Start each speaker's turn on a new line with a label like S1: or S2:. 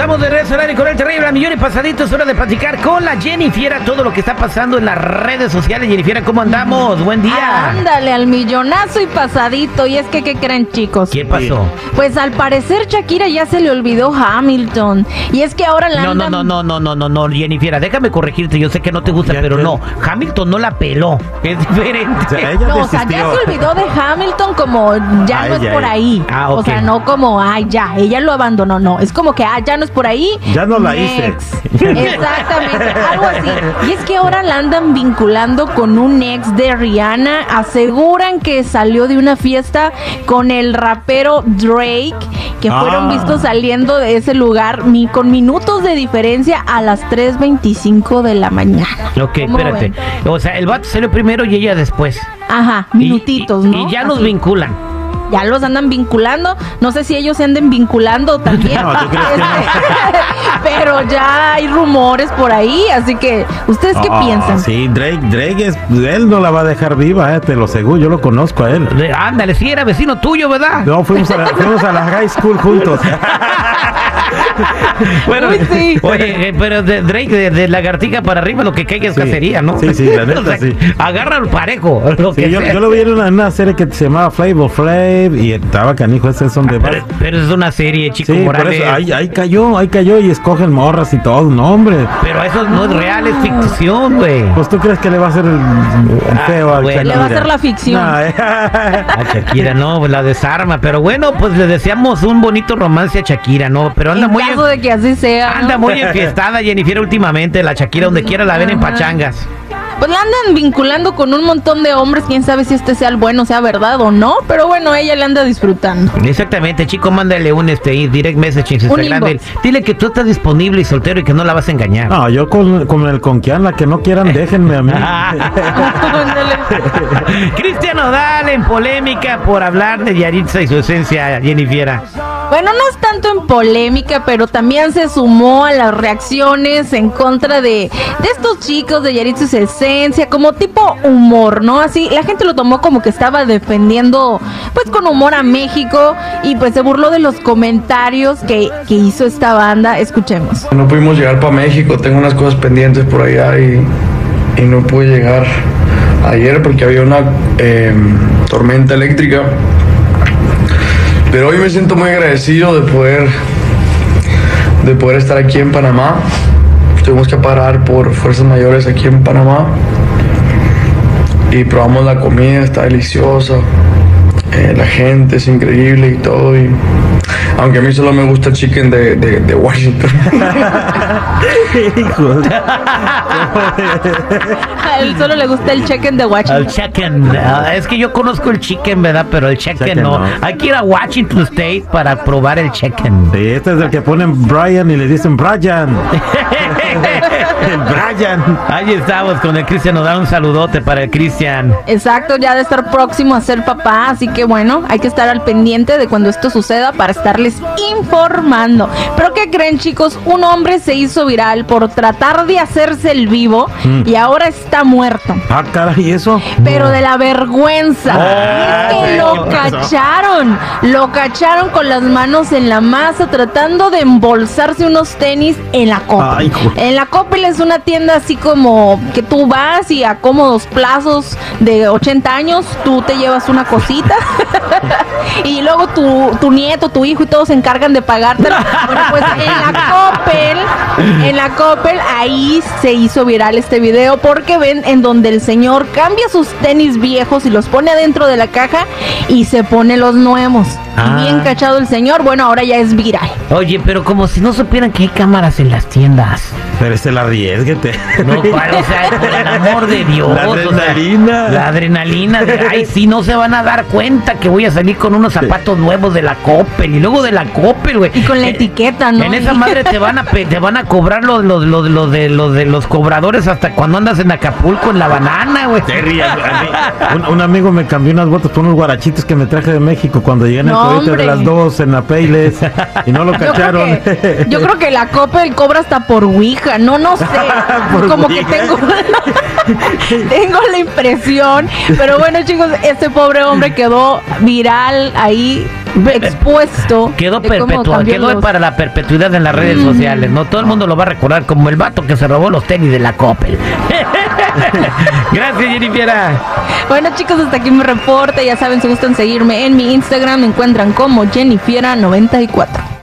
S1: Estamos de regreso al aire con el terrible a millón y pasadito. Es hora de platicar con la Jennifiera todo lo que está pasando en las redes sociales. Jennifiera, ¿cómo andamos? Buen día.
S2: Ándale, al millonazo y pasadito. Y es que, ¿qué creen, chicos?
S1: ¿Qué pasó?
S2: Pues al parecer Shakira ya se le olvidó Hamilton. Y es que ahora la
S1: No, no,
S2: andan-
S1: no, no, no, no, no, no, Jennifiera, déjame corregirte. Yo sé que no te gusta,
S3: Ya,
S1: pero no. Hamilton no la peló. Es diferente.
S3: O sea, ella
S2: No, o sea, ya se olvidó de Hamilton como ya
S3: A
S2: no es por ahí.
S1: Ah,
S2: O
S1: ok.
S2: sea, no como, ay, ya, ella lo abandonó. No, es como que, ah, ya no es por ahí.
S3: Ya no la hice.
S2: Next. Exactamente, algo así. Y es que ahora la andan vinculando con un ex de Rihanna. Aseguran que salió de una fiesta con el rapero Drake, que fueron
S3: Ah.
S2: vistos saliendo de ese lugar mi- con minutos de diferencia a las 3.25 de la mañana.
S1: Ok,
S2: ¿Cómo
S1: espérate.
S2: ven?
S1: O sea, el vato salió primero y ella después.
S2: Ajá,
S1: Y-
S2: minutitos,
S1: y,
S2: ¿no?
S1: Y ya los
S2: Así.
S1: vinculan.
S2: Ya los andan vinculando. No sé si ellos se anden vinculando también.
S3: No, ¿tú crees que no?
S2: Pero ya hay rumores por ahí, así que ¿ustedes qué
S3: Ah,
S2: piensan?
S3: Sí, Drake, Drake es, él no la va a dejar viva, eh, te lo aseguro, yo lo conozco a él.
S1: Ándale, sí, era vecino tuyo, ¿verdad?
S3: No, fuimos a la, fuimos a la high school juntos.
S1: Bueno,
S2: Uy, sí.
S1: oye, eh, pero de Drake, de, de lagartija para arriba, lo que caiga es
S3: Sí.
S1: cacería, ¿no?
S3: Sí, sí, la neta, sí.
S1: Agarra el parejo, lo que
S3: Sí, yo,
S1: sea.
S3: yo lo vi en una, en una serie que se llamaba Flavor Flav y estaba canijo, ese son de
S1: Pero, pero es una serie, chico
S3: Sí, por
S1: Morales.
S3: eso, ahí, ahí cayó, ahí cayó y escogen morras y todo, no hombre.
S1: Pero eso no es real, es ficción, güey.
S3: Pues tú crees que le va a hacer el, el feo al
S1: bueno.
S2: Le va a hacer la ficción.
S3: No, eh.
S1: A Shakira, no, pues la desarma. Pero bueno, pues le deseamos un bonito romance a Shakira, ¿no? Pero anda muy.
S2: Caso de que así sea. ¿no?
S1: Anda muy enfiestada Jennifer últimamente, la Shakira, donde quiera la ven en pachangas.
S2: Pues la andan vinculando con un montón de hombres, quién sabe si este sea el bueno, sea verdad o no, pero bueno, ella le anda disfrutando.
S1: Exactamente, chico, mándale un este direct message en Instagram. Dile- que tú estás disponible y soltero y que no la vas a engañar.
S3: No, yo con, con el conquian, la que no quieran, déjenme a mí.
S2: Ándale.
S1: Cristian Nodal en polémica por hablar de Yaritza y su esencia, Jennifer.
S2: Bueno, no es tanto en polémica, pero también se sumó a las reacciones en contra de, de estos chicos de Yaritza y esencia, como tipo humor, ¿no? Así, la gente lo tomó como que estaba defendiendo, pues con humor a México y pues se burló de los comentarios que, que hizo esta banda. Escuchemos.
S4: No pudimos llegar para México, tengo unas cosas pendientes por allá y, y no pude llegar ayer porque había una eh, tormenta eléctrica. Pero hoy me siento muy agradecido de poder, de poder estar aquí en Panamá. Tuvimos que parar por fuerzas mayores aquí en Panamá y probamos la comida, está deliciosa. Eh, la gente es increíble y todo. Y, aunque a mí solo me gusta el chicken de, de- de Washington.
S3: Hijo de-
S2: A él solo le gusta el check-in de
S1: El
S2: Washington.
S1: chicken. ah, es que yo conozco el chicken, ¿verdad? Pero el chicken,
S3: Chicken
S1: no.
S3: no.
S1: Hay que ir a Washington State para probar el chicken.
S3: Sí, este es el que ponen Brian y le dicen Brian. el Brian.
S1: Ahí estamos con el Cristian. Nos da un saludote para el Cristian.
S2: Exacto, ya de estar próximo a ser papá, así que bueno, hay que estar al pendiente de cuando esto suceda para estarles informando. Pero ¿qué creen chicos? Un hombre se hizo viral por tratar de hacerse el vivo
S3: Mm.
S2: y ahora está muerto.
S3: Ah, caray, ¿y eso?
S2: Pero de la vergüenza.
S3: Ah,
S2: es que
S3: sí,
S2: lo cacharon. Lo cacharon con las manos en la masa tratando de embolsarse unos tenis en la.
S3: Ay, hijo.
S2: en la Coppel es una tienda así como que tú vas y a cómodos plazos de 80 años tú te llevas una cosita y luego tu, tu nieto, tu hijo y todos se encargan de pagártelo. Bueno, pues en la Coppel, en la Coppel ahí se hizo viral este video porque ven en donde el señor cambia sus tenis viejos y los pone adentro de la caja y se pone los nuevos.
S1: Ah.
S2: Bien cachado el señor. Bueno, ahora ya es viral.
S1: Oye, pero como si no supieran que hay cámaras en las tiendas.
S3: Pero es el arriesguete.
S1: No, ¿cuál? o sea, por el amor de Dios.
S3: La
S1: o sea,
S3: adrenalina.
S1: la adrenalina de, ay, sí, no se van a dar cuenta que voy a salir con unos zapatos nuevos de la Coppel y luego de la Coppel, güey.
S2: Y con la
S1: Eh,
S2: etiqueta, ¿no?
S1: En esa madre te van a te van a cobrar los los los los de los de los cobradores hasta cuando andas en Acapulco en la banana, güey.
S3: Terry, un, un amigo me cambió unas botas por unos guarachitos que me traje de México cuando llegué en el De las dos en la y no lo
S2: Yo creo,
S3: cacharon.
S2: que, yo creo que la Coppel cobra hasta por Ouija, no, no sé, como que tengo, tengo la impresión, pero bueno chicos, este pobre hombre quedó viral ahí, expuesto.
S1: Quedó perpetuado, quedó
S2: los-
S1: para la perpetuidad en las redes sociales, ¿no? Todo el mundo lo va a recordar como el vato que se robó los tenis de la Coppel. Gracias, Jennifer.
S2: Bueno chicos, hasta aquí mi reporte, ya saben, si gustan seguirme en mi Instagram, me encuentran como Jennifiera94.